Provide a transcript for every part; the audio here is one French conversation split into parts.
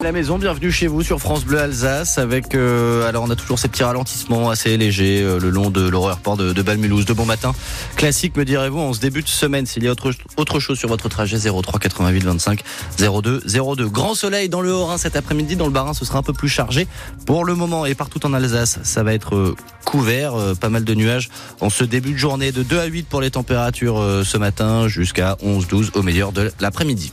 La maison, bienvenue chez vous sur France Bleu Alsace avec euh, alors on a toujours ces petits ralentissements assez légers euh, le long de l'aéroport de, de Balmulhouse. De bon matin, classique me direz-vous. On se débute semaine. S'il y a autre autre chose sur votre trajet 03 88 25 02 02. Grand soleil dans le Haut-Rhin cet après-midi. Dans le Bas-Rhin, ce sera un peu plus chargé pour le moment et partout en Alsace, ça va être euh, couvert, pas mal de nuages en ce début de journée de 2 à 8 pour les températures ce matin jusqu'à 11 12 au meilleur de l'après-midi.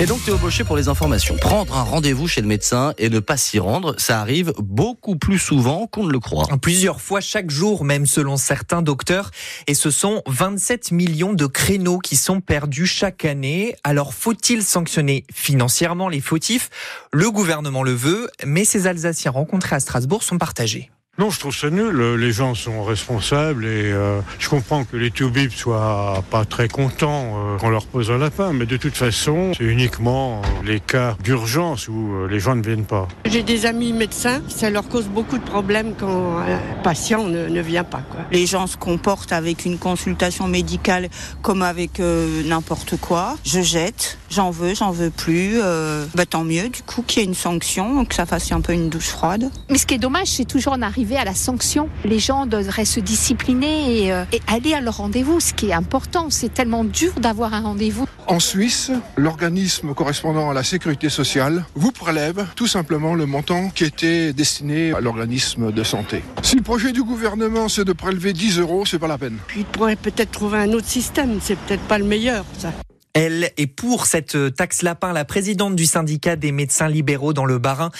Et donc Théo Baucher pour les informations. Prendre un rendez-vous chez le médecin et ne pas s'y rendre, ça arrive beaucoup plus souvent qu'on ne le croit. Plusieurs fois chaque jour, même selon certains docteurs. Et ce sont 27 millions de créneaux qui sont perdus chaque année. Alors faut-il sanctionner financièrement les fautifs? Le gouvernement le veut, mais ces Alsaciens rencontrés à Strasbourg sont partagés. Non, je trouve ça nul. Les gens sont responsables et euh, je comprends que les toubibs soient pas très contents euh, qu'on leur pose un lapin, mais de toute façon, c'est uniquement les cas d'urgence où euh, les gens ne viennent pas. J'ai des amis médecins, ça leur cause beaucoup de problèmes quand un patient ne, ne vient pas. Quoi. Les gens se comportent avec une consultation médicale comme avec n'importe quoi. Je jette, j'en veux, j'en veux plus. bah, tant mieux, du coup, qu'il y ait une sanction, que ça fasse un peu une douche froide. Mais ce qui est dommage, c'est toujours en arriver à la sanction. Les gens devraient se discipliner et, euh, et aller à leur rendez-vous, ce qui est important. C'est tellement dur d'avoir un rendez-vous. En Suisse, l'organisme correspondant à la sécurité sociale vous prélève tout simplement le montant qui était destiné à l'organisme de santé. Si le projet du gouvernement c'est de prélever 10 euros, c'est pas la peine. Puis il pourrait peut-être trouver un autre système, c'est peut-être pas le meilleur ça. Elle est pour cette taxe lapin, la présidente du syndicat des médecins libéraux dans le Bas-Rhin,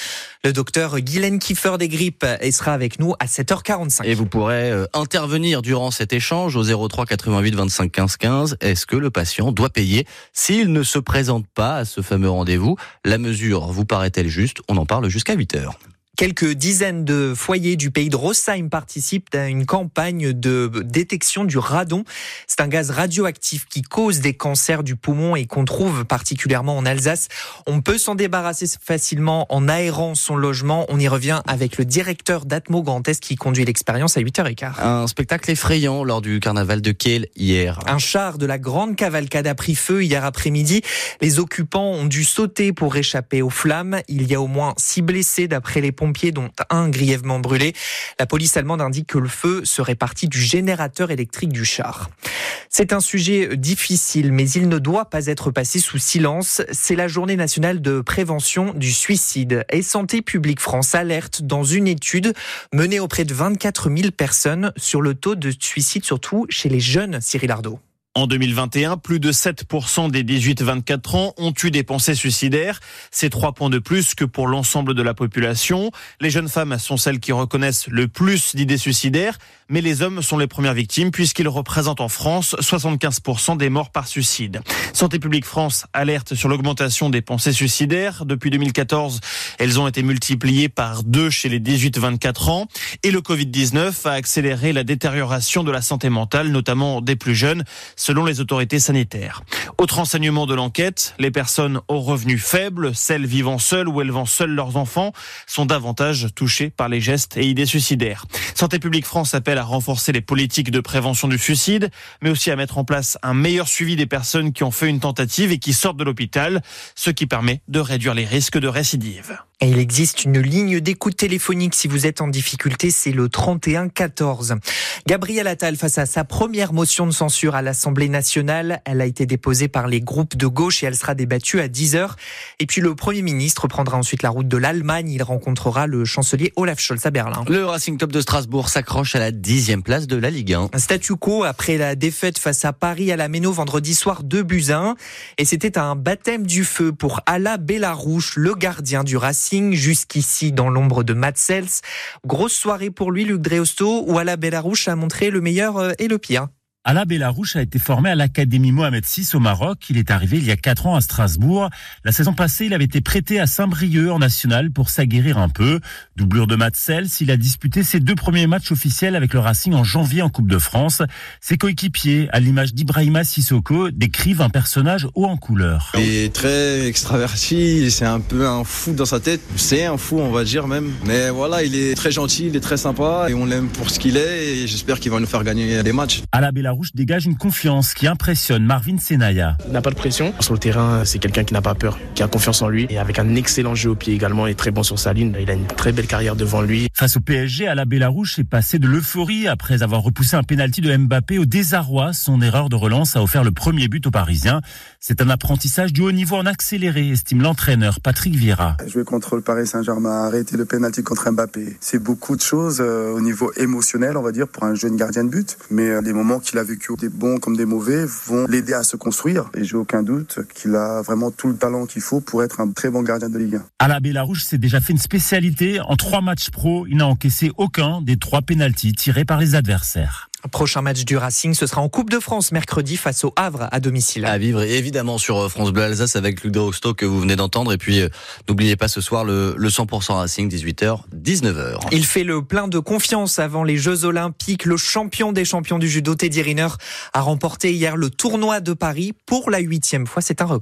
le docteur Guylaine Kiefer des Grippes, et sera avec nous à 7h45. Et vous pourrez euh, intervenir durant cet échange au 03 88 25 15 15. Est-ce que le patient doit payer s'il ne se présente pas à ce fameux rendez-vous? La mesure vous paraît-elle juste? On en parle jusqu'à 8h. Quelques dizaines de foyers du pays de Rossheim participent à une campagne de détection du radon. C'est un gaz radioactif qui cause des cancers du poumon et qu'on trouve particulièrement en Alsace. On peut s'en débarrasser facilement en aérant son logement. On y revient avec le directeur d'Atmo Grand Est qui conduit l'expérience à 8h15. Un spectacle effrayant lors du carnaval de Kiel hier. Un char de la grande cavalcade a pris feu hier après-midi. Les occupants ont dû sauter pour échapper aux flammes. Il y a au moins six blessés d'après les pompiers dont un grièvement brûlé. La police allemande indique que le feu serait parti du générateur électrique du char. C'est un sujet difficile, mais il ne doit pas être passé sous silence. C'est la journée nationale de prévention du suicide. Et Santé publique France alerte dans une étude menée auprès de 24 000 personnes sur le taux de suicide, surtout chez les jeunes, Cyril Ardo. En 2021, plus de 7% des 18-24 ans ont eu des pensées suicidaires. C'est trois points de plus que pour l'ensemble de la population. Les jeunes femmes sont celles qui reconnaissent le plus d'idées suicidaires, mais les hommes sont les premières victimes puisqu'ils représentent en France 75% des morts par suicide. Santé publique France alerte sur l'augmentation des pensées suicidaires. Depuis 2014, elles ont été multipliées par deux chez les 18-24 ans. Et le Covid-19 a accéléré la détérioration de la santé mentale, notamment des plus jeunes selon les autorités sanitaires. Autre enseignement de l'enquête, les personnes aux revenus faibles, celles vivant seules ou élevant seules leurs enfants, sont davantage touchées par les gestes et idées suicidaires. Santé publique France appelle à renforcer les politiques de prévention du suicide, mais aussi à mettre en place un meilleur suivi des personnes qui ont fait une tentative et qui sortent de l'hôpital, ce qui permet de réduire les risques de récidive. Et il existe une ligne d'écoute téléphonique si vous êtes en difficulté, c'est le 31 14. Gabriel Attal face à sa première motion de censure à l'Assemblée nationale, elle a été déposée par les groupes de gauche et elle sera débattue à 10 heures. Et puis le Premier ministre prendra ensuite la route de l'Allemagne, il rencontrera le chancelier Olaf Scholz à Berlin. Le Racing Club de Strasbourg s'accroche à la dixième place de la Ligue 1. Un statu quo après la défaite face à Paris à la Méno vendredi soir 2 buts 1. Et c'était un baptême du feu pour Ala Bellarouche, le gardien du Racing jusqu'ici dans l'ombre de Matt Sels. Grosse soirée pour lui, Luc Dreosto, où Ala Bellarouche a montré le meilleur euh, et le pire. Alain Bellarouche a été formé à l'Académie Mohamed VI au Maroc. Il est arrivé il y a quatre ans à Strasbourg. La saison passée, il avait été prêté à Saint-Brieuc en national pour s'aguerrir un peu. Doublure de Matt Sels, il a disputé ses deux premiers matchs officiels avec le Racing en janvier en Coupe de France. Ses coéquipiers, à l'image d'Ibrahima Sissoko, décrivent un personnage haut en couleur. Il est très extraverti, c'est un peu un fou dans sa tête. C'est un fou, on va dire même. Mais voilà, il est très gentil, il est très sympa et on l'aime pour ce qu'il est et j'espère qu'il va nous faire gagner des matchs. Alain Bélarouche dégage une confiance qui impressionne Marvin Senaya. Il n'a pas de pression. Sur le terrain, c'est quelqu'un qui n'a pas peur, qui a confiance en lui et avec un excellent jeu au pied également et très bon sur sa ligne. Il a une très belle carrière devant lui. Face au PSG, à la Bélarouche est passé de l'euphorie après avoir repoussé un pénalty de Mbappé au désarroi. Son erreur de relance a offert le premier but aux Parisiens. C'est un apprentissage du haut niveau en accéléré, estime l'entraîneur Patrick Vieira. Jouer contre le Paris Saint-Germain, arrêter le pénalty contre Mbappé, c'est beaucoup de choses euh, au niveau émotionnel, on va dire, pour un jeune gardien de but. Mais euh, les moments qu'il a vécu, des bons comme des mauvais, vont l'aider à se construire. Et j'ai aucun doute qu'il a vraiment tout le talent qu'il faut pour être un très bon gardien de Ligue 1. À la Bélarouche, c'est déjà fait une spécialité. En trois matchs pro, il n'a encaissé aucun des trois pénaltys tirés par les adversaires. Prochain match du Racing, ce sera en Coupe de France mercredi face au Havre à domicile. À vivre évidemment sur euh, France Bleu Alsace avec Luc de Rostock que vous venez d'entendre. Et puis euh, n'oubliez pas ce soir le, le 100% Racing, 18h, 19h. Il fait le plein de confiance avant les Jeux Olympiques. Le champion des champions du judo, Teddy Riner, a remporté hier le tournoi de Paris pour la huitième fois. C'est un record.